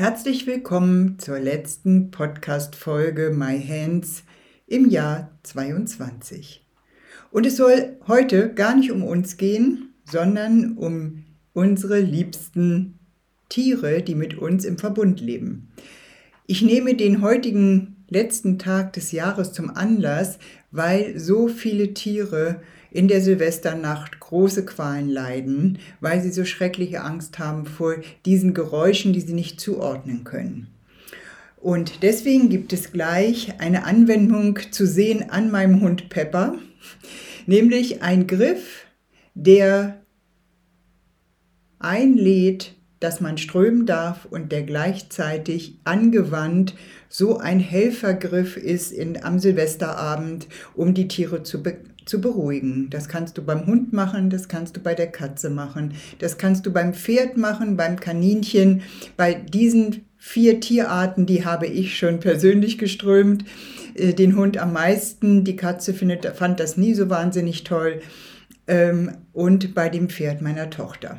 Herzlich willkommen zur letzten Podcast-Folge My Hands im Jahr 22. Und es soll heute gar nicht um uns gehen, sondern um unsere liebsten Tiere, die mit uns im Verbund leben. Ich nehme den heutigen letzten Tag des Jahres zum Anlass, weil so viele Tiere in der Silvesternacht große Qualen leiden, weil sie so schreckliche Angst haben vor diesen Geräuschen, die sie nicht zuordnen können. Und deswegen gibt es gleich eine Anwendung zu sehen an meinem Hund Pepper, nämlich ein Griff, der einlädt, dass man strömen darf und der gleichzeitig angewandt so ein Helfergriff ist in, am Silvesterabend, um die Tiere zu, be zu beruhigen. Das kannst du beim Hund machen, das kannst du bei der Katze machen, das kannst du beim Pferd machen, beim Kaninchen. Bei diesen vier Tierarten, die habe ich schon persönlich geströmt. Äh, den Hund am meisten, die Katze findet, fand das nie so wahnsinnig toll. Ähm, und bei dem Pferd meiner Tochter.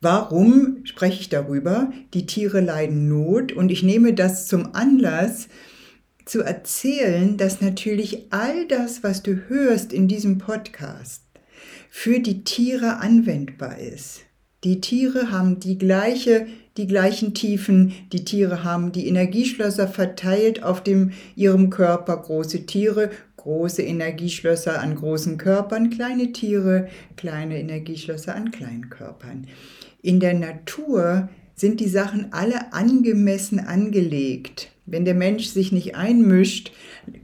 Warum spreche ich darüber? Die Tiere leiden Not und ich nehme das zum Anlass, zu erzählen, dass natürlich all das, was du hörst in diesem Podcast, für die Tiere anwendbar ist. Die Tiere haben die gleiche, die gleichen Tiefen, die Tiere haben die Energieschlösser verteilt auf dem, ihrem Körper, große Tiere, große Energieschlösser an großen Körpern, kleine Tiere, kleine Energieschlösser an kleinen Körpern. In der Natur sind die Sachen alle angemessen angelegt. Wenn der Mensch sich nicht einmischt,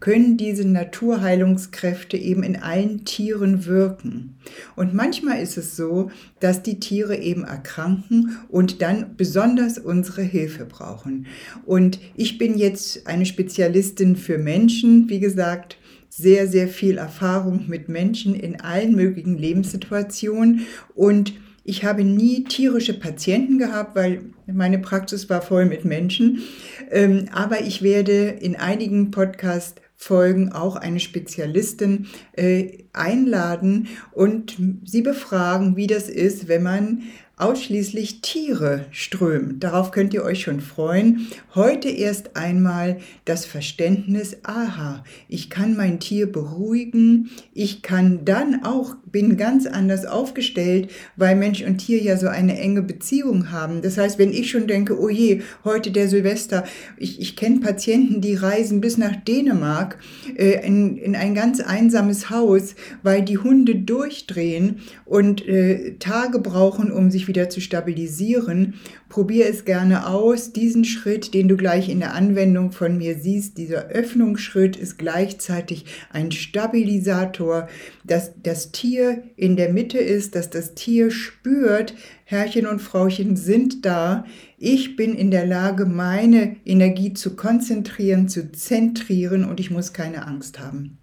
können diese Naturheilungskräfte eben in allen Tieren wirken. Und manchmal ist es so, dass die Tiere eben erkranken und dann besonders unsere Hilfe brauchen. Und ich bin jetzt eine Spezialistin für Menschen, wie gesagt, sehr, sehr viel Erfahrung mit Menschen in allen möglichen Lebenssituationen und ich habe nie tierische Patienten gehabt, weil meine Praxis war voll mit Menschen. Ähm, aber ich werde in einigen Podcast Folgen auch eine Spezialistin äh, einladen und sie befragen, wie das ist, wenn man ausschließlich Tiere strömt. Darauf könnt ihr euch schon freuen. Heute erst einmal das Verständnis, aha, ich kann mein Tier beruhigen, ich kann dann auch, bin ganz anders aufgestellt, weil Mensch und Tier ja so eine enge Beziehung haben. Das heißt, wenn ich schon denke, oh je, heute der Silvester, ich, ich kenne Patienten, die reisen bis nach Dänemark äh, in, in ein ganz einsames Haus, weil die Hunde durchdrehen und äh, Tage brauchen, um sich wieder zu stabilisieren. Probier es gerne aus. Diesen Schritt, den du gleich in der Anwendung von mir siehst, dieser Öffnungsschritt ist gleichzeitig ein Stabilisator, dass das Tier in der Mitte ist, dass das Tier spürt, Herrchen und Frauchen sind da. Ich bin in der Lage, meine Energie zu konzentrieren, zu zentrieren und ich muss keine Angst haben.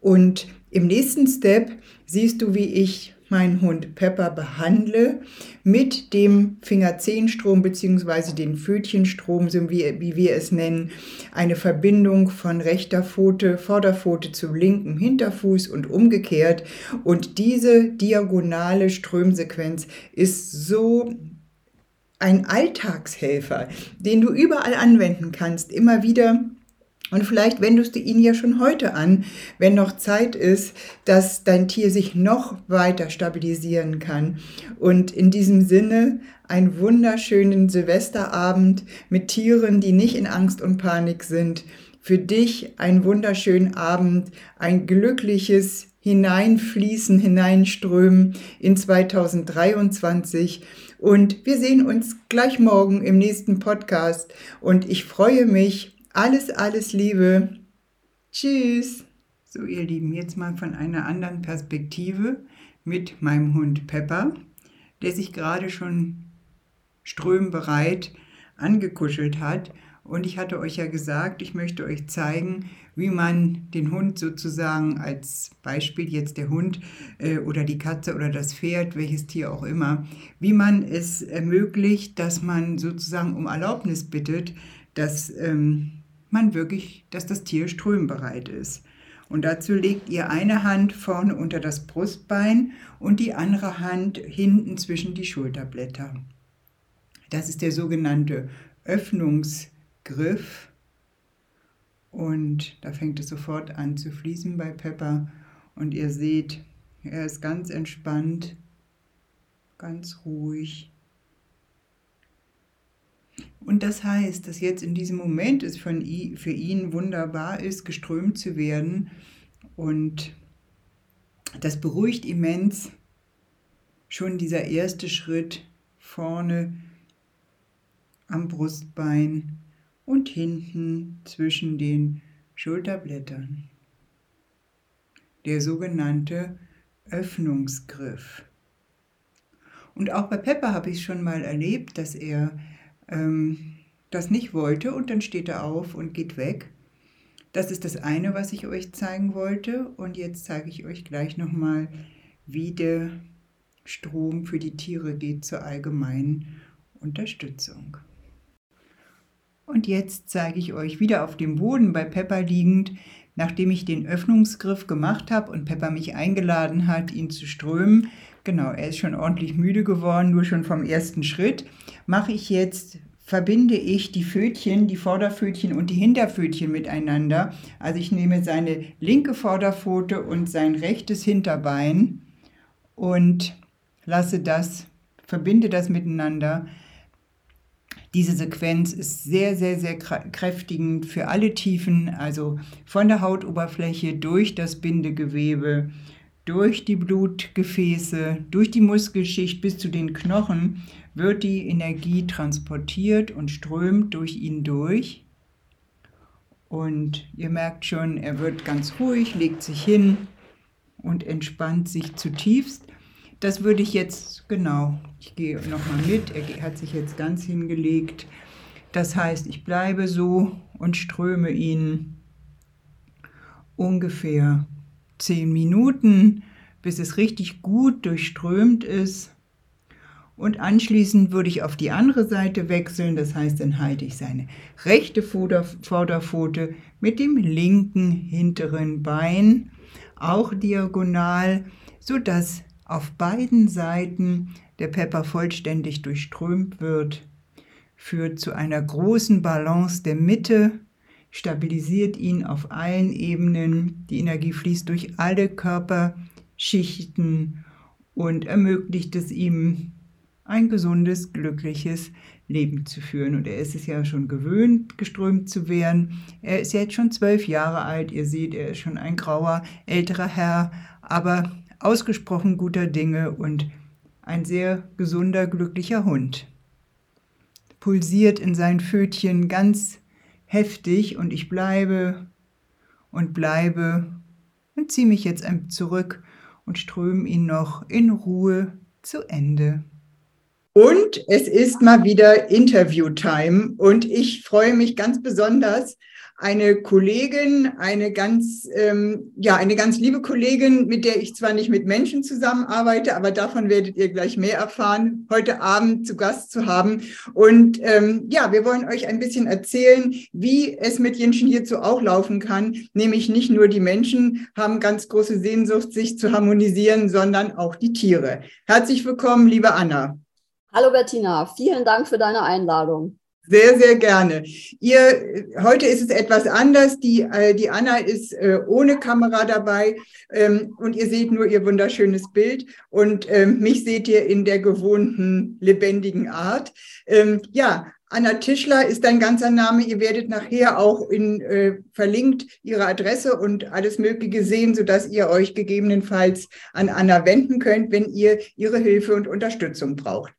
Und im nächsten Step siehst du, wie ich meinen Hund Pepper behandle mit dem Fingerzehenstrom bzw. den Pfötchenstrom, so wie, wie wir es nennen, eine Verbindung von rechter Pfote, Vorderpfote zu linkem Hinterfuß und umgekehrt. Und diese diagonale Strömsequenz ist so ein Alltagshelfer, den du überall anwenden kannst, immer wieder und vielleicht wendest du ihn ja schon heute an, wenn noch Zeit ist, dass dein Tier sich noch weiter stabilisieren kann. Und in diesem Sinne einen wunderschönen Silvesterabend mit Tieren, die nicht in Angst und Panik sind. Für dich einen wunderschönen Abend, ein glückliches Hineinfließen, Hineinströmen in 2023. Und wir sehen uns gleich morgen im nächsten Podcast. Und ich freue mich alles, alles Liebe. Tschüss. So, ihr Lieben, jetzt mal von einer anderen Perspektive mit meinem Hund Pepper, der sich gerade schon strömbereit angekuschelt hat. Und ich hatte euch ja gesagt, ich möchte euch zeigen, wie man den Hund sozusagen als Beispiel jetzt der Hund äh, oder die Katze oder das Pferd, welches Tier auch immer, wie man es ermöglicht, dass man sozusagen um Erlaubnis bittet, dass ähm, man wirklich, dass das Tier strömbereit ist. Und dazu legt ihr eine Hand vorne unter das Brustbein und die andere Hand hinten zwischen die Schulterblätter. Das ist der sogenannte Öffnungsgriff. Und da fängt es sofort an zu fließen bei Pepper. Und ihr seht, er ist ganz entspannt, ganz ruhig. Und das heißt, dass jetzt in diesem Moment es für ihn wunderbar ist, geströmt zu werden. Und das beruhigt immens schon dieser erste Schritt vorne am Brustbein und hinten zwischen den Schulterblättern. Der sogenannte Öffnungsgriff. Und auch bei Pepper habe ich schon mal erlebt, dass er ähm, das nicht wollte und dann steht er auf und geht weg. Das ist das eine, was ich euch zeigen wollte und jetzt zeige ich euch gleich nochmal, wie der Strom für die Tiere geht zur allgemeinen Unterstützung. Und jetzt zeige ich euch wieder auf dem Boden bei Pepper liegend, nachdem ich den Öffnungsgriff gemacht habe und Pepper mich eingeladen hat, ihn zu strömen. Genau, er ist schon ordentlich müde geworden, nur schon vom ersten Schritt. Mache ich jetzt verbinde ich die Pfötchen, die Vorderpfötchen und die Hinterpfötchen miteinander. Also ich nehme seine linke Vorderpfote und sein rechtes Hinterbein und lasse das, verbinde das miteinander. Diese Sequenz ist sehr, sehr, sehr kräftigend für alle Tiefen, also von der Hautoberfläche durch das Bindegewebe, durch die Blutgefäße, durch die Muskelschicht bis zu den Knochen wird die Energie transportiert und strömt durch ihn durch. Und ihr merkt schon, er wird ganz ruhig, legt sich hin und entspannt sich zutiefst. Das würde ich jetzt, genau, ich gehe nochmal mit, er hat sich jetzt ganz hingelegt. Das heißt, ich bleibe so und ströme ihn ungefähr zehn Minuten, bis es richtig gut durchströmt ist. Und anschließend würde ich auf die andere Seite wechseln, das heißt, dann halte ich seine rechte Vorderpfote mit dem linken hinteren Bein auch diagonal, sodass auf beiden Seiten der Pepper vollständig durchströmt wird, führt zu einer großen Balance der Mitte, stabilisiert ihn auf allen Ebenen, die Energie fließt durch alle Körperschichten und ermöglicht es ihm, ein gesundes, glückliches Leben zu führen. Und er ist es ja schon gewöhnt, geströmt zu werden. Er ist jetzt schon zwölf Jahre alt. Ihr seht, er ist schon ein grauer, älterer Herr, aber ausgesprochen guter Dinge und ein sehr gesunder, glücklicher Hund. Pulsiert in seinen Pfötchen ganz heftig und ich bleibe und bleibe und ziehe mich jetzt zurück und ströme ihn noch in Ruhe zu Ende. Und es ist mal wieder Interview-Time und ich freue mich ganz besonders, eine Kollegin, eine ganz, ähm, ja, eine ganz liebe Kollegin, mit der ich zwar nicht mit Menschen zusammenarbeite, aber davon werdet ihr gleich mehr erfahren, heute Abend zu Gast zu haben. Und ähm, ja, wir wollen euch ein bisschen erzählen, wie es mit Jenschen hierzu auch laufen kann. Nämlich nicht nur die Menschen haben ganz große Sehnsucht, sich zu harmonisieren, sondern auch die Tiere. Herzlich willkommen, liebe Anna. Hallo Bettina, vielen Dank für deine Einladung. Sehr, sehr gerne. Ihr, heute ist es etwas anders. Die, äh, die Anna ist äh, ohne Kamera dabei ähm, und ihr seht nur ihr wunderschönes Bild und ähm, mich seht ihr in der gewohnten lebendigen Art. Ähm, ja, Anna Tischler ist dein ganzer Name. Ihr werdet nachher auch in, äh, verlinkt ihre Adresse und alles Mögliche sehen, sodass ihr euch gegebenenfalls an Anna wenden könnt, wenn ihr ihre Hilfe und Unterstützung braucht.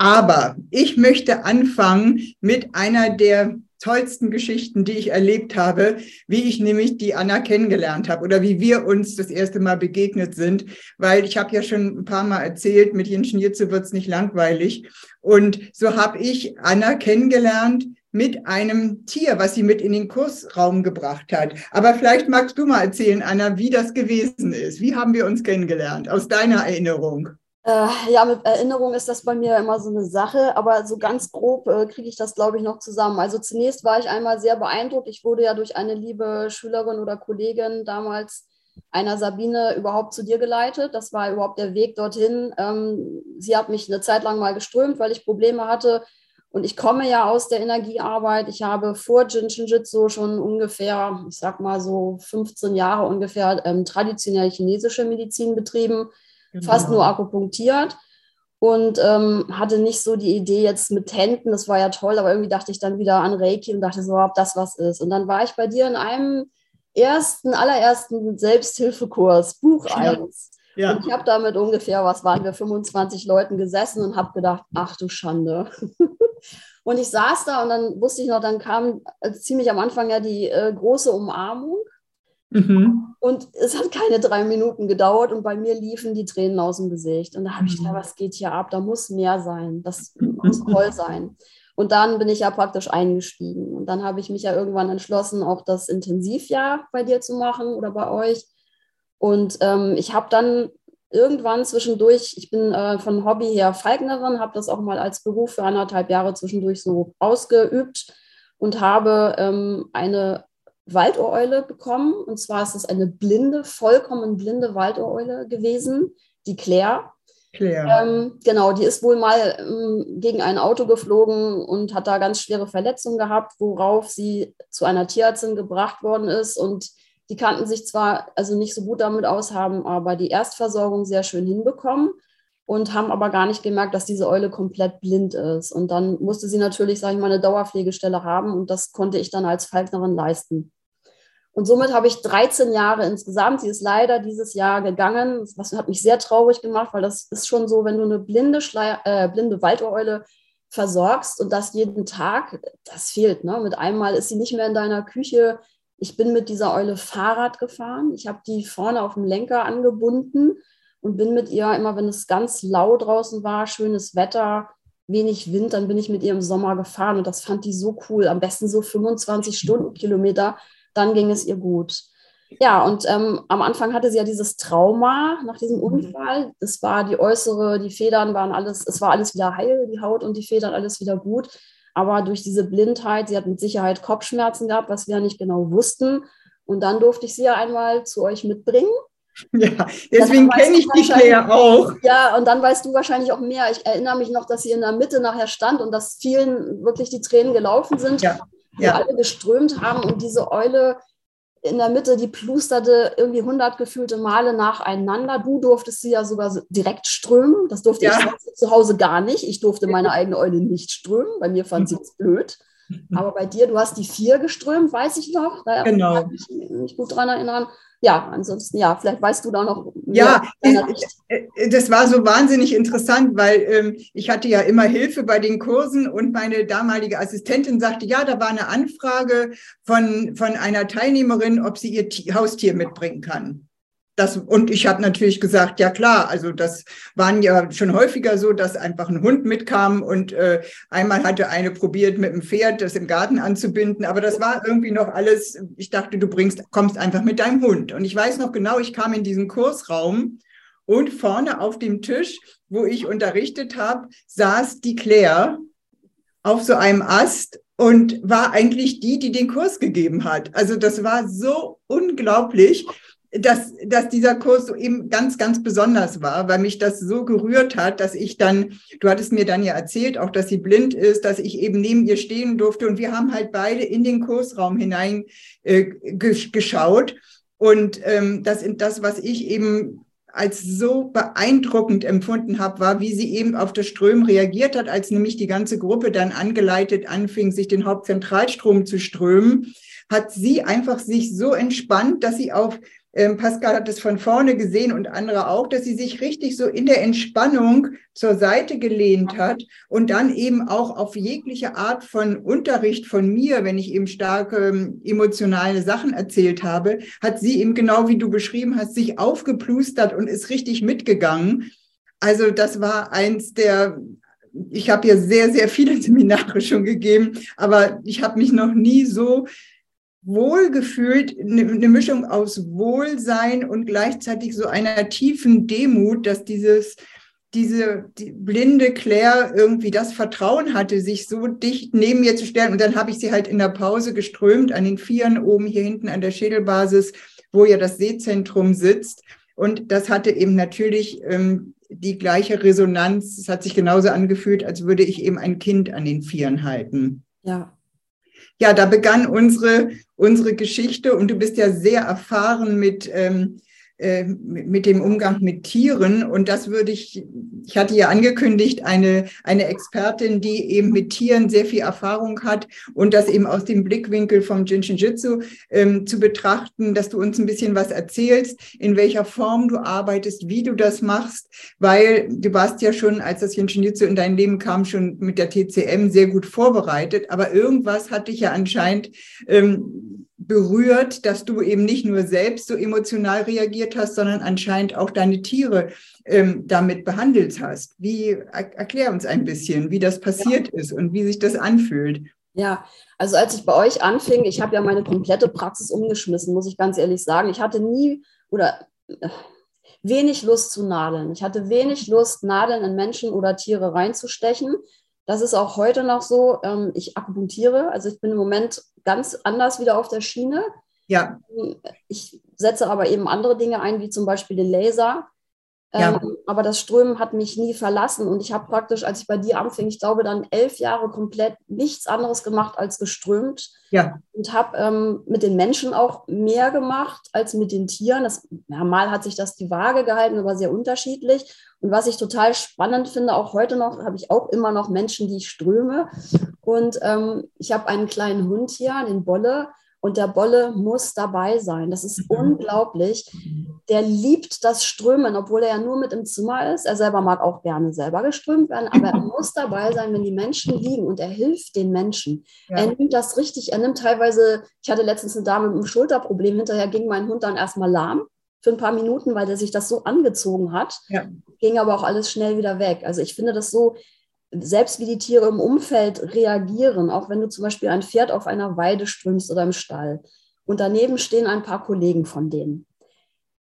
Aber ich möchte anfangen mit einer der tollsten Geschichten, die ich erlebt habe, wie ich nämlich die Anna kennengelernt habe oder wie wir uns das erste Mal begegnet sind, weil ich habe ja schon ein paar Mal erzählt, mit Jenschen Jitze wird's nicht langweilig. Und so habe ich Anna kennengelernt mit einem Tier, was sie mit in den Kursraum gebracht hat. Aber vielleicht magst du mal erzählen, Anna, wie das gewesen ist. Wie haben wir uns kennengelernt, aus deiner Erinnerung? Äh, ja, mit Erinnerung ist das bei mir immer so eine Sache, aber so ganz grob äh, kriege ich das, glaube ich, noch zusammen. Also zunächst war ich einmal sehr beeindruckt. Ich wurde ja durch eine liebe Schülerin oder Kollegin damals einer Sabine überhaupt zu dir geleitet. Das war überhaupt der Weg dorthin. Ähm, sie hat mich eine Zeit lang mal geströmt, weil ich Probleme hatte. Und ich komme ja aus der Energiearbeit. Ich habe vor Jinshin Jitsu schon ungefähr, ich sag mal so 15 Jahre ungefähr ähm, traditionell chinesische Medizin betrieben, genau. fast nur akupunktiert und ähm, hatte nicht so die Idee jetzt mit Händen, das war ja toll, aber irgendwie dachte ich dann wieder an Reiki und dachte so, ob das was ist. Und dann war ich bei dir in einem ersten, allerersten Selbsthilfekurs, Buch 1. Ja. Und ich habe da mit ungefähr, was waren wir, 25 Leuten gesessen und habe gedacht, ach du Schande. und ich saß da und dann wusste ich noch, dann kam äh, ziemlich am Anfang ja die äh, große Umarmung. Mhm. Und es hat keine drei Minuten gedauert und bei mir liefen die Tränen aus dem Gesicht. Und da habe ich gedacht, mhm. was geht hier ab? Da muss mehr sein. Das muss toll sein. Und dann bin ich ja praktisch eingestiegen. Und dann habe ich mich ja irgendwann entschlossen, auch das Intensivjahr bei dir zu machen oder bei euch. Und ähm, ich habe dann irgendwann zwischendurch, ich bin äh, von Hobby her Falknerin, habe das auch mal als Beruf für anderthalb Jahre zwischendurch so ausgeübt und habe ähm, eine Waldohreule bekommen. Und zwar ist es eine blinde, vollkommen blinde Waldohreule gewesen, die Claire. Ähm, genau, die ist wohl mal ähm, gegen ein Auto geflogen und hat da ganz schwere Verletzungen gehabt, worauf sie zu einer Tierärztin gebracht worden ist. Und die kannten sich zwar also nicht so gut damit aus, haben aber die Erstversorgung sehr schön hinbekommen und haben aber gar nicht gemerkt, dass diese Eule komplett blind ist. Und dann musste sie natürlich, sage ich mal, eine Dauerpflegestelle haben und das konnte ich dann als Falknerin leisten. Und somit habe ich 13 Jahre insgesamt. Sie ist leider dieses Jahr gegangen. Das hat mich sehr traurig gemacht, weil das ist schon so, wenn du eine blinde, Schleier, äh, blinde Waldohreule versorgst und das jeden Tag, das fehlt. Ne? Mit einmal ist sie nicht mehr in deiner Küche. Ich bin mit dieser Eule Fahrrad gefahren. Ich habe die vorne auf dem Lenker angebunden und bin mit ihr immer, wenn es ganz lau draußen war, schönes Wetter, wenig Wind, dann bin ich mit ihr im Sommer gefahren und das fand die so cool. Am besten so 25 Stundenkilometer dann ging es ihr gut. Ja, und ähm, am Anfang hatte sie ja dieses Trauma nach diesem mhm. Unfall. Es war die äußere, die Federn waren alles, es war alles wieder heil, die Haut und die Federn alles wieder gut. Aber durch diese Blindheit, sie hat mit Sicherheit Kopfschmerzen gehabt, was wir ja nicht genau wussten. Und dann durfte ich sie ja einmal zu euch mitbringen. Ja, deswegen kenne ich dich ja auch. Ja, und dann weißt du wahrscheinlich auch mehr. Ich erinnere mich noch, dass sie in der Mitte nachher stand und dass vielen wirklich die Tränen gelaufen sind. Ja ja. alle geströmt haben und diese Eule in der Mitte, die plusterte irgendwie 100 gefühlte Male nacheinander. Du durftest sie ja sogar direkt strömen. Das durfte ja. ich zu Hause gar nicht. Ich durfte meine eigene Eule nicht strömen. Bei mir fand sie es blöd. Aber bei dir, du hast die vier geströmt, weiß ich noch. Da genau. kann ich mich gut dran erinnern ja, ansonsten, ja, vielleicht weißt du da noch. Ja, äh, das war so wahnsinnig interessant, weil ähm, ich hatte ja immer Hilfe bei den Kursen und meine damalige Assistentin sagte, ja, da war eine Anfrage von, von einer Teilnehmerin, ob sie ihr Haustier mitbringen kann. Das, und ich habe natürlich gesagt, ja klar, also das waren ja schon häufiger so, dass einfach ein Hund mitkam und äh, einmal hatte eine probiert mit dem Pferd das im Garten anzubinden, aber das war irgendwie noch alles, ich dachte, du bringst, kommst einfach mit deinem Hund. Und ich weiß noch genau, ich kam in diesen Kursraum und vorne auf dem Tisch, wo ich unterrichtet habe, saß die Claire auf so einem Ast und war eigentlich die, die den Kurs gegeben hat. Also das war so unglaublich dass, dass dieser Kurs so eben ganz, ganz besonders war, weil mich das so gerührt hat, dass ich dann, du hattest mir dann ja erzählt, auch dass sie blind ist, dass ich eben neben ihr stehen durfte und wir haben halt beide in den Kursraum hinein äh, geschaut. Und ähm, das, das, was ich eben als so beeindruckend empfunden habe, war, wie sie eben auf das Strömen reagiert hat, als nämlich die ganze Gruppe dann angeleitet anfing, sich den Hauptzentralstrom zu strömen, hat sie einfach sich so entspannt, dass sie auf Pascal hat es von vorne gesehen und andere auch, dass sie sich richtig so in der Entspannung zur Seite gelehnt hat und dann eben auch auf jegliche Art von Unterricht von mir, wenn ich eben starke ähm, emotionale Sachen erzählt habe, hat sie eben genau wie du beschrieben hast, sich aufgeplustert und ist richtig mitgegangen. Also das war eins der ich habe ja sehr, sehr viele Seminare schon gegeben, aber ich habe mich noch nie so wohlgefühlt, eine ne Mischung aus Wohlsein und gleichzeitig so einer tiefen Demut, dass dieses diese die blinde Claire irgendwie das Vertrauen hatte, sich so dicht neben mir zu stellen. Und dann habe ich sie halt in der Pause geströmt an den Vieren oben hier hinten an der Schädelbasis, wo ja das Sehzentrum sitzt. Und das hatte eben natürlich ähm, die gleiche Resonanz. Es hat sich genauso angefühlt, als würde ich eben ein Kind an den Vieren halten. Ja. Ja, da begann unsere, unsere Geschichte. Und du bist ja sehr erfahren mit ähm, äh, mit dem Umgang mit Tieren. Und das würde ich, ich hatte ja angekündigt, eine, eine Expertin, die eben mit Tieren sehr viel Erfahrung hat und das eben aus dem Blickwinkel vom Jinshin Jitsu ähm, zu betrachten, dass du uns ein bisschen was erzählst, in welcher Form du arbeitest, wie du das machst, weil du warst ja schon, als das Jinshin Jitsu in dein Leben kam, schon mit der TCM sehr gut vorbereitet. Aber irgendwas hat dich ja anscheinend ähm, berührt, dass du eben nicht nur selbst so emotional reagiert hast, sondern anscheinend auch deine Tiere ähm, damit behandelt hast. Wie erklär uns ein bisschen, wie das passiert ja. ist und wie sich das anfühlt. Ja, also als ich bei euch anfing, ich habe ja meine komplette Praxis umgeschmissen, muss ich ganz ehrlich sagen. Ich hatte nie oder äh, wenig Lust zu nadeln. Ich hatte wenig Lust, Nadeln in Menschen oder Tiere reinzustechen. Das ist auch heute noch so. Ähm, ich akupunktiere, also ich bin im Moment ganz anders wieder auf der Schiene. Ja. Ich setze aber eben andere Dinge ein, wie zum Beispiel den Laser. Ja. Ähm, aber das Strömen hat mich nie verlassen und ich habe praktisch, als ich bei dir anfing, ich glaube dann elf Jahre komplett nichts anderes gemacht als geströmt. Ja. Und habe ähm, mit den Menschen auch mehr gemacht als mit den Tieren. Das, ja, mal hat sich das die Waage gehalten, aber sehr unterschiedlich. Und was ich total spannend finde, auch heute noch, habe ich auch immer noch Menschen, die ich ströme. Und ähm, ich habe einen kleinen Hund hier, den Bolle. Und der Bolle muss dabei sein. Das ist mhm. unglaublich. Der liebt das Strömen, obwohl er ja nur mit im Zimmer ist. Er selber mag auch gerne selber geströmt werden, aber er muss dabei sein, wenn die Menschen liegen und er hilft den Menschen. Ja. Er nimmt das richtig. Er nimmt teilweise, ich hatte letztens eine Dame mit einem Schulterproblem, hinterher ging mein Hund dann erstmal lahm für ein paar Minuten, weil der sich das so angezogen hat. Ja. Ging aber auch alles schnell wieder weg. Also ich finde das so, selbst wie die Tiere im Umfeld reagieren, auch wenn du zum Beispiel ein Pferd auf einer Weide strömst oder im Stall und daneben stehen ein paar Kollegen von denen.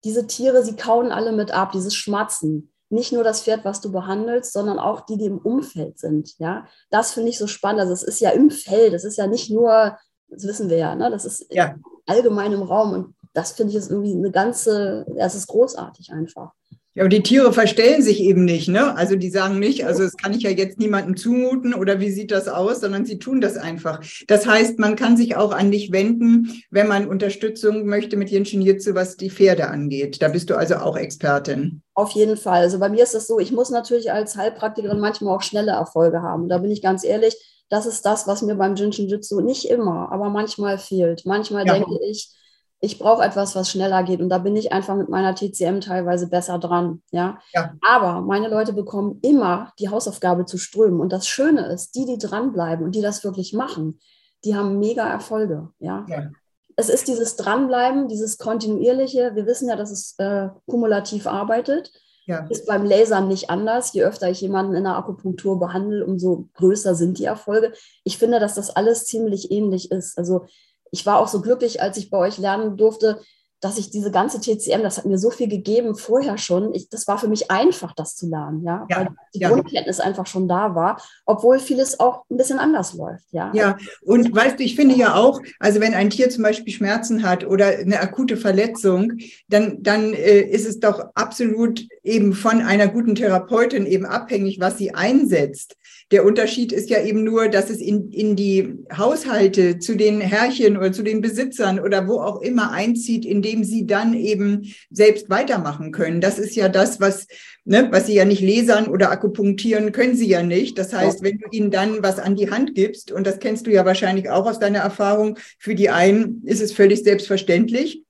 Diese Tiere, sie kauen alle mit ab, dieses Schmatzen. Nicht nur das Pferd, was du behandelst, sondern auch die, die im Umfeld sind. Ja, das finde ich so spannend. Also es ist ja im Feld, es ist ja nicht nur, das wissen wir ja, ne? das ist ja. allgemein im Raum und das finde ich ist irgendwie eine ganze, es ist großartig einfach. Ja, aber die Tiere verstellen sich eben nicht, ne? Also die sagen nicht, also das kann ich ja jetzt niemandem zumuten oder wie sieht das aus, sondern sie tun das einfach. Das heißt, man kann sich auch an dich wenden, wenn man Unterstützung möchte mit Jinshin Jitsu, was die Pferde angeht. Da bist du also auch Expertin. Auf jeden Fall. Also bei mir ist das so, ich muss natürlich als Heilpraktikerin manchmal auch schnelle Erfolge haben. Da bin ich ganz ehrlich, das ist das, was mir beim Jinshin Jitsu nicht immer, aber manchmal fehlt. Manchmal ja. denke ich, ich brauche etwas, was schneller geht. Und da bin ich einfach mit meiner TCM teilweise besser dran. Ja? ja? Aber meine Leute bekommen immer die Hausaufgabe zu strömen. Und das Schöne ist, die, die dranbleiben und die das wirklich machen, die haben mega Erfolge. Ja. ja. Es ist dieses Dranbleiben, dieses kontinuierliche. Wir wissen ja, dass es äh, kumulativ arbeitet. Ja. Ist beim Lasern nicht anders. Je öfter ich jemanden in der Akupunktur behandle, umso größer sind die Erfolge. Ich finde, dass das alles ziemlich ähnlich ist. Also ich war auch so glücklich, als ich bei euch lernen durfte, dass ich diese ganze TCM, das hat mir so viel gegeben vorher schon. Ich, das war für mich einfach, das zu lernen, ja, ja weil die ja. Grundkenntnis einfach schon da war, obwohl vieles auch ein bisschen anders läuft, ja. Ja, und weißt du, ich finde ja auch, also wenn ein Tier zum Beispiel Schmerzen hat oder eine akute Verletzung, dann, dann äh, ist es doch absolut eben von einer guten Therapeutin eben abhängig, was sie einsetzt. Der Unterschied ist ja eben nur, dass es in, in die Haushalte zu den Herrchen oder zu den Besitzern oder wo auch immer einzieht, indem sie dann eben selbst weitermachen können. Das ist ja das, was, ne, was sie ja nicht lesern oder akupunktieren können sie ja nicht. Das heißt, wenn du ihnen dann was an die Hand gibst, und das kennst du ja wahrscheinlich auch aus deiner Erfahrung, für die einen ist es völlig selbstverständlich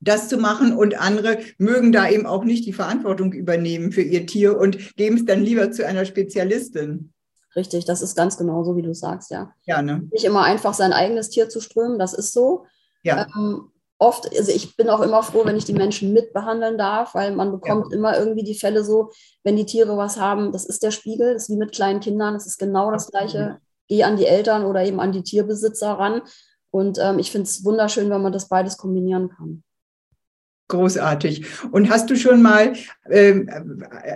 das zu machen und andere mögen da eben auch nicht die Verantwortung übernehmen für ihr Tier und geben es dann lieber zu einer Spezialistin. Richtig, das ist ganz genau so, wie du sagst, ja. Ja, ne? Nicht immer einfach sein eigenes Tier zu strömen, das ist so. Ja. Ähm, oft, also ich bin auch immer froh, wenn ich die Menschen mitbehandeln darf, weil man bekommt ja. immer irgendwie die Fälle so, wenn die Tiere was haben, das ist der Spiegel, das ist wie mit kleinen Kindern, das ist genau das Gleiche. Geh an die Eltern oder eben an die Tierbesitzer ran. Und ähm, ich finde es wunderschön, wenn man das beides kombinieren kann. Großartig. Und hast du schon mal äh,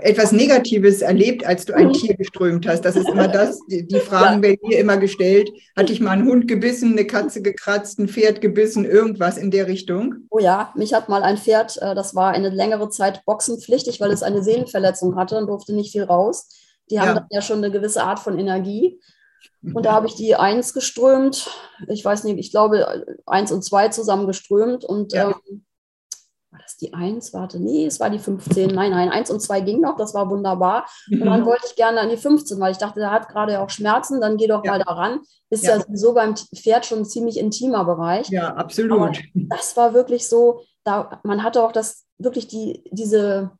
etwas Negatives erlebt, als du ein mhm. Tier geströmt hast? Das ist immer das, die, die Fragen werden mir immer gestellt. Hatte ich mal einen Hund gebissen, eine Katze gekratzt, ein Pferd gebissen, irgendwas in der Richtung? Oh ja, mich hat mal ein Pferd, äh, das war eine längere Zeit boxenpflichtig, weil es eine Sehnenverletzung hatte und durfte nicht viel raus. Die haben ja. dann ja schon eine gewisse Art von Energie. Und da habe ich die eins geströmt. Ich weiß nicht, ich glaube, eins und zwei zusammen geströmt. Und ja. ähm, war das die 1? Warte, nee, es war die 15. Nein, nein, 1 und 2 ging noch, das war wunderbar. Und dann mhm. wollte ich gerne an die 15, weil ich dachte, der hat gerade auch Schmerzen, dann geh doch ja. mal daran. Ist ja. ja so beim Pferd schon ein ziemlich intimer Bereich. Ja, absolut. Aber das war wirklich so, da, man hatte auch das, wirklich die, diese,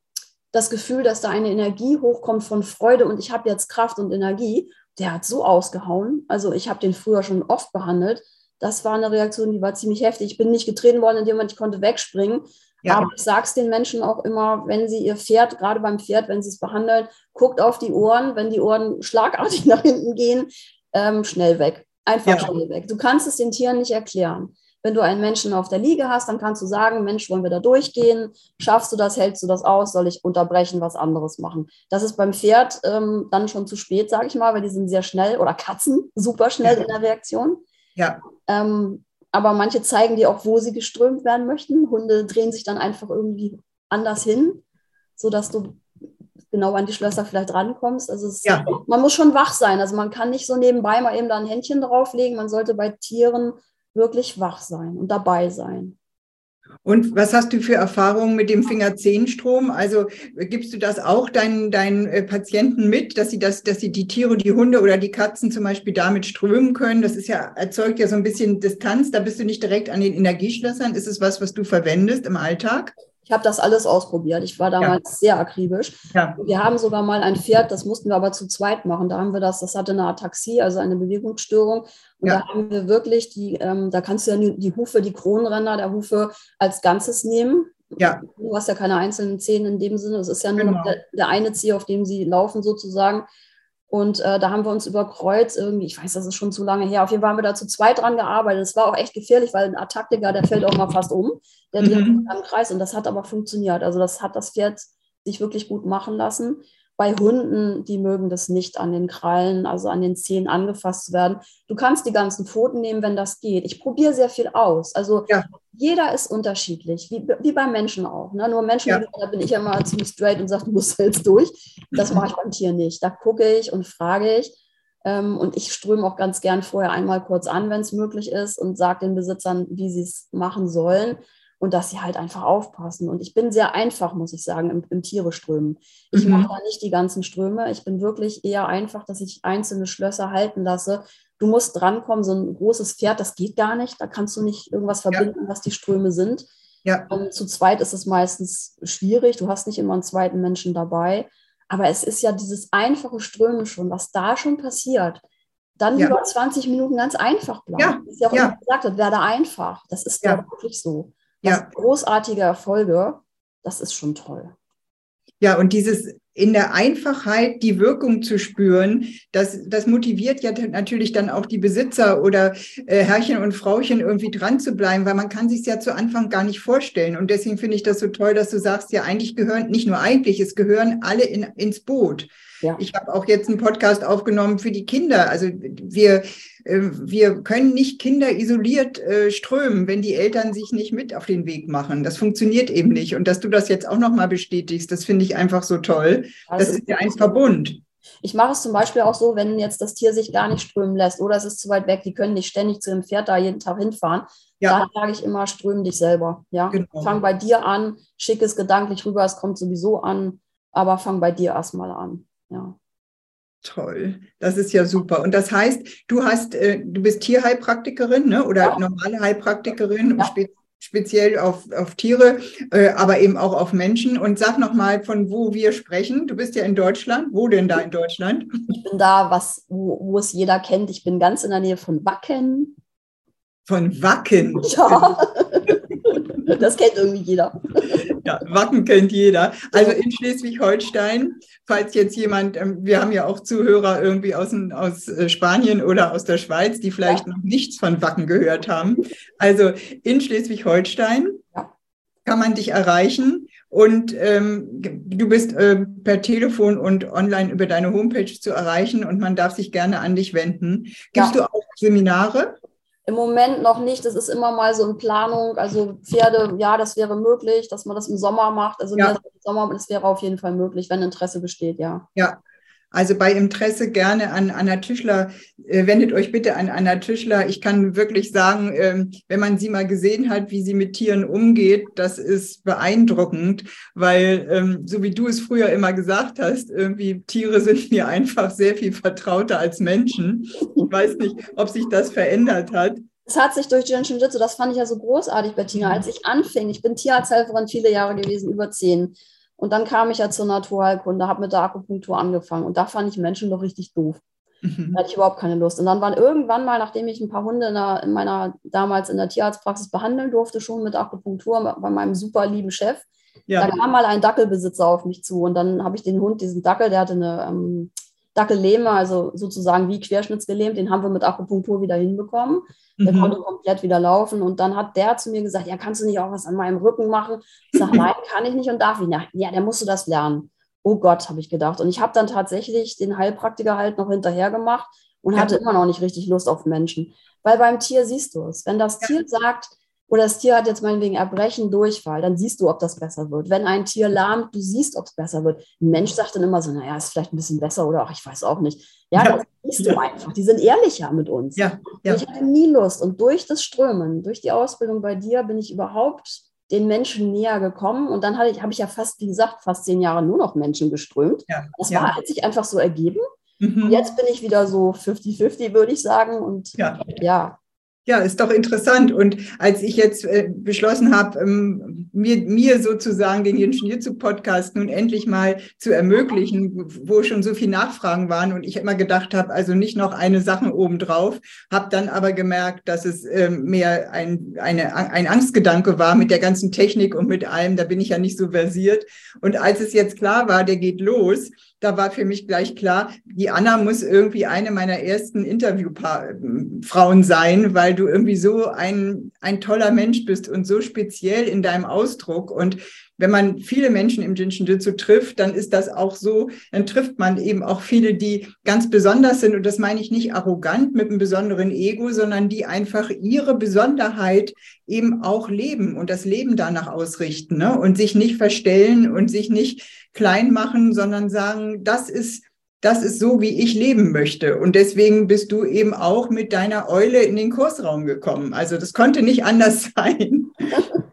das Gefühl, dass da eine Energie hochkommt von Freude und ich habe jetzt Kraft und Energie. Der hat so ausgehauen. Also ich habe den früher schon oft behandelt. Das war eine Reaktion, die war ziemlich heftig. Ich bin nicht getreten worden, in dem Moment ich konnte wegspringen. Ja. Aber ich sage es den Menschen auch immer, wenn sie ihr Pferd, gerade beim Pferd, wenn sie es behandeln, guckt auf die Ohren, wenn die Ohren schlagartig nach hinten gehen, ähm, schnell weg. Einfach ja. schnell weg. Du kannst es den Tieren nicht erklären. Wenn du einen Menschen auf der Liege hast, dann kannst du sagen, Mensch, wollen wir da durchgehen? Schaffst du das? Hältst du das aus? Soll ich unterbrechen, was anderes machen? Das ist beim Pferd ähm, dann schon zu spät, sage ich mal, weil die sind sehr schnell oder Katzen super schnell in der Reaktion. Ja. Ähm, aber manche zeigen dir auch, wo sie geströmt werden möchten. Hunde drehen sich dann einfach irgendwie anders hin, sodass du genau an die Schlösser vielleicht rankommst. Also es, ja. man muss schon wach sein. Also man kann nicht so nebenbei mal eben da ein Händchen drauflegen. Man sollte bei Tieren wirklich wach sein und dabei sein. Und was hast du für Erfahrungen mit dem Fingerzehenstrom? Also gibst du das auch deinen, deinen äh, Patienten mit, dass sie das, dass sie die Tiere, die Hunde oder die Katzen zum Beispiel damit strömen können? Das ist ja, erzeugt ja so ein bisschen Distanz. Da bist du nicht direkt an den Energieschlössern. Ist es was, was du verwendest im Alltag? Ich habe das alles ausprobiert. Ich war damals ja. sehr akribisch. Ja. Wir haben sogar mal ein Pferd, das mussten wir aber zu zweit machen. Da haben wir das, das hatte eine Ataxie, also eine Bewegungsstörung. Und ja. da haben wir wirklich die, ähm, da kannst du ja die Hufe, die Kronenränder der Hufe als Ganzes nehmen. Ja. Du hast ja keine einzelnen Zähne in dem Sinne. Es ist ja nur genau. der, der eine Zeh, auf dem sie laufen sozusagen. Und äh, da haben wir uns über Kreuz irgendwie, ich weiß, das ist schon zu lange her, auf jeden Fall haben wir da zu zweit dran gearbeitet. Es war auch echt gefährlich, weil ein Attaktiker, der fällt auch mal fast um. Der dreht mhm. am Kreis und das hat aber funktioniert. Also das hat das Pferd sich wirklich gut machen lassen. Bei Hunden, die mögen das nicht an den Krallen, also an den Zehen angefasst werden. Du kannst die ganzen Pfoten nehmen, wenn das geht. Ich probiere sehr viel aus. Also ja. jeder ist unterschiedlich, wie, wie beim Menschen auch. Ne? Nur Menschen, ja. da bin ich ja immer ziemlich straight und sage, du musst jetzt durch. Das mache ich beim Tier nicht. Da gucke ich und frage ich. Ähm, und ich ströme auch ganz gern vorher einmal kurz an, wenn es möglich ist, und sage den Besitzern, wie sie es machen sollen und dass sie halt einfach aufpassen. Und ich bin sehr einfach, muss ich sagen, im, im Tiere strömen. Ich mhm. mache da nicht die ganzen Ströme. Ich bin wirklich eher einfach, dass ich einzelne Schlösser halten lasse. Du musst drankommen, so ein großes Pferd, das geht gar nicht. Da kannst du nicht irgendwas verbinden, ja. was die Ströme sind. Ja. Und ähm, zu zweit ist es meistens schwierig. Du hast nicht immer einen zweiten Menschen dabei. Aber es ist ja dieses einfache Strömen schon, was da schon passiert. Dann ja. über 20 Minuten ganz einfach bleiben. Ja. Das ist ja auch ja. gesagt, das werde einfach. Das ist ja wirklich so ja. großartige Erfolge, das ist schon toll. Ja, und dieses in der Einfachheit die Wirkung zu spüren, das, das motiviert ja natürlich dann auch die Besitzer oder äh, Herrchen und Frauchen irgendwie dran zu bleiben, weil man kann sich ja zu Anfang gar nicht vorstellen. Und deswegen finde ich das so toll, dass du sagst, ja, eigentlich gehören, nicht nur eigentlich, es gehören alle in, ins Boot. Ja. Ich habe auch jetzt einen Podcast aufgenommen für die Kinder. Also wir, wir können nicht Kinder isoliert äh, strömen, wenn die Eltern sich nicht mit auf den Weg machen. Das funktioniert eben nicht. Und dass du das jetzt auch nochmal bestätigst, das finde ich einfach so toll. Also das ist ja ein Verbund. Ich mache es zum Beispiel auch so, wenn jetzt das Tier sich gar nicht strömen lässt oder es ist zu weit weg, die können nicht ständig zu dem Pferd da jeden Tag hinfahren. Ja. Dann sage ich immer, strömen dich selber. Ja? Genau. Fang bei dir an, schick es gedanklich rüber, es kommt sowieso an, aber fang bei dir erstmal an. Ja. Toll, das ist ja super. Und das heißt, du hast, äh, du bist Tierheilpraktikerin ne? oder ja. normale Heilpraktikerin, ja. spe speziell auf, auf Tiere, äh, aber eben auch auf Menschen. Und sag nochmal, von wo wir sprechen. Du bist ja in Deutschland. Wo denn da in Deutschland? Ich bin da, was, wo, wo es jeder kennt. Ich bin ganz in der Nähe von Wacken. Von Wacken? Ja. Das kennt irgendwie jeder. Ja, Wacken kennt jeder. Also in Schleswig-Holstein, falls jetzt jemand, ähm, wir haben ja auch Zuhörer irgendwie aus, aus äh, Spanien oder aus der Schweiz, die vielleicht ja. noch nichts von Wacken gehört haben. Also in Schleswig-Holstein ja. kann man dich erreichen. Und ähm, du bist äh, per Telefon und online über deine Homepage zu erreichen und man darf sich gerne an dich wenden. Gibst ja. du auch Seminare? Im Moment noch nicht. Das ist immer mal so in Planung. Also Pferde, ja, das wäre möglich, dass man das im Sommer macht. Also ja. im Sommer, das wäre auf jeden Fall möglich, wenn Interesse besteht, ja. Ja, also bei Interesse gerne an Anna Tischler, äh, wendet euch bitte an Anna Tischler. Ich kann wirklich sagen, ähm, wenn man sie mal gesehen hat, wie sie mit Tieren umgeht, das ist beeindruckend, weil ähm, so wie du es früher immer gesagt hast, irgendwie Tiere sind mir einfach sehr viel vertrauter als Menschen. Ich weiß nicht, ob sich das verändert hat. Es hat sich durch Jinshin Jitsu, das fand ich ja so großartig, Bettina, als ich anfing. Ich bin Tierarzthelferin viele Jahre gewesen, über zehn. Und dann kam ich ja zur Naturheilkunde, habe mit der Akupunktur angefangen und da fand ich Menschen doch richtig doof. Mhm. Da hatte ich überhaupt keine Lust. Und dann waren irgendwann mal, nachdem ich ein paar Hunde in, der, in meiner damals in der Tierarztpraxis behandeln durfte, schon mit Akupunktur bei meinem super lieben Chef, ja. da kam mal ein Dackelbesitzer auf mich zu und dann habe ich den Hund, diesen Dackel, der hatte eine ähm, Dackellähme, also sozusagen wie querschnittsgelähmt, den haben wir mit Akupunktur wieder hinbekommen. Der mhm. konnte komplett wieder laufen. Und dann hat der zu mir gesagt, ja, kannst du nicht auch was an meinem Rücken machen? Ich sage, nein, kann ich nicht und darf ich nicht. Ja, der musst du das lernen. Oh Gott, habe ich gedacht. Und ich habe dann tatsächlich den Heilpraktiker halt noch hinterher gemacht und ja. hatte immer noch nicht richtig Lust auf Menschen. Weil beim Tier siehst du es. Wenn das ja. Tier sagt, oder das Tier hat jetzt meinetwegen Erbrechen, Durchfall, dann siehst du, ob das besser wird. Wenn ein Tier lahmt, du siehst, ob es besser wird. Ein Mensch sagt dann immer so, naja, ist vielleicht ein bisschen besser oder ach, ich weiß auch nicht. Ja, ja. das siehst ja. du einfach. Die sind ehrlicher mit uns. Ja. ja. Ich hatte nie Lust. Und durch das Strömen, durch die Ausbildung bei dir, bin ich überhaupt den Menschen näher gekommen. Und dann habe ich, hab ich ja fast, wie gesagt, fast zehn Jahre nur noch Menschen geströmt. Das war, hat sich einfach so ergeben. Mhm. Jetzt bin ich wieder so 50-50, würde ich sagen. Und ja, ja ist doch interessant. Und als ich jetzt äh, beschlossen habe, ähm, mir, mir sozusagen den Ingenieur-Podcast nun endlich mal zu ermöglichen, wo schon so viele Nachfragen waren und ich immer gedacht habe, also nicht noch eine Sache obendrauf, habe dann aber gemerkt, dass es ähm, mehr ein, eine, ein Angstgedanke war mit der ganzen Technik und mit allem. Da bin ich ja nicht so versiert. Und als es jetzt klar war, der geht los, da war für mich gleich klar, die Anna muss irgendwie eine meiner ersten Interviewfrauen sein, weil du irgendwie so ein, ein toller Mensch bist und so speziell in deinem Ausdruck. Und wenn man viele Menschen im Jinshin Jitsu trifft, dann ist das auch so, dann trifft man eben auch viele, die ganz besonders sind. Und das meine ich nicht arrogant mit einem besonderen Ego, sondern die einfach ihre Besonderheit eben auch leben und das Leben danach ausrichten ne? und sich nicht verstellen und sich nicht klein machen, sondern sagen, das ist das ist so, wie ich leben möchte. Und deswegen bist du eben auch mit deiner Eule in den Kursraum gekommen. Also das konnte nicht anders sein.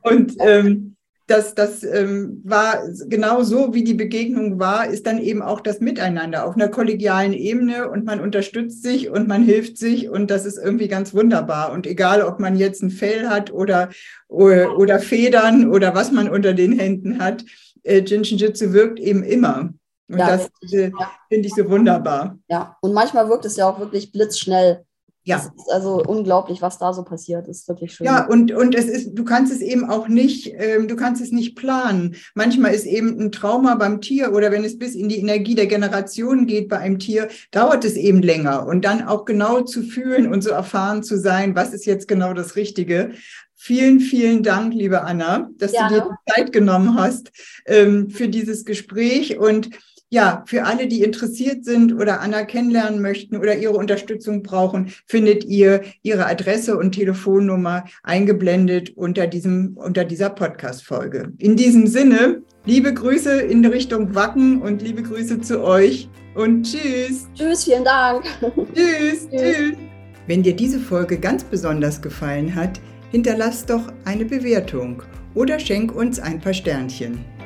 Und ähm, das, das ähm, war genau so, wie die Begegnung war, ist dann eben auch das Miteinander auf einer kollegialen Ebene und man unterstützt sich und man hilft sich und das ist irgendwie ganz wunderbar. Und egal, ob man jetzt ein Fell hat oder, oder, Federn oder was man unter den Händen hat, äh, Jinshin Jitsu wirkt eben immer. Und ja, das finde ich so wunderbar. Ja, und manchmal wirkt es ja auch wirklich blitzschnell. Ja. Das ist also unglaublich, was da so passiert. Das ist wirklich schön. Ja, und, und es ist, du kannst es eben auch nicht, ähm, du kannst es nicht planen. Manchmal ist eben ein Trauma beim Tier oder wenn es bis in die Energie der Generation geht bei einem Tier, dauert es eben länger. Und dann auch genau zu fühlen und so erfahren zu sein, was ist jetzt genau das Richtige. Vielen, vielen Dank, liebe Anna, dass ja. du dir Zeit genommen hast ähm, für dieses Gespräch und ja, für alle, die interessiert sind oder Anna kennenlernen möchten oder ihre Unterstützung brauchen, findet ihr ihre Adresse und Telefonnummer eingeblendet unter diesem, unter dieser Podcast-Folge. In diesem Sinne, liebe Grüße in Richtung Wacken und liebe Grüße zu euch und tschüss. Tschüss, vielen Dank. Tschüss, tschüss. Wenn dir diese Folge ganz besonders gefallen hat, hinterlass doch eine Bewertung oder schenk uns ein paar Sternchen.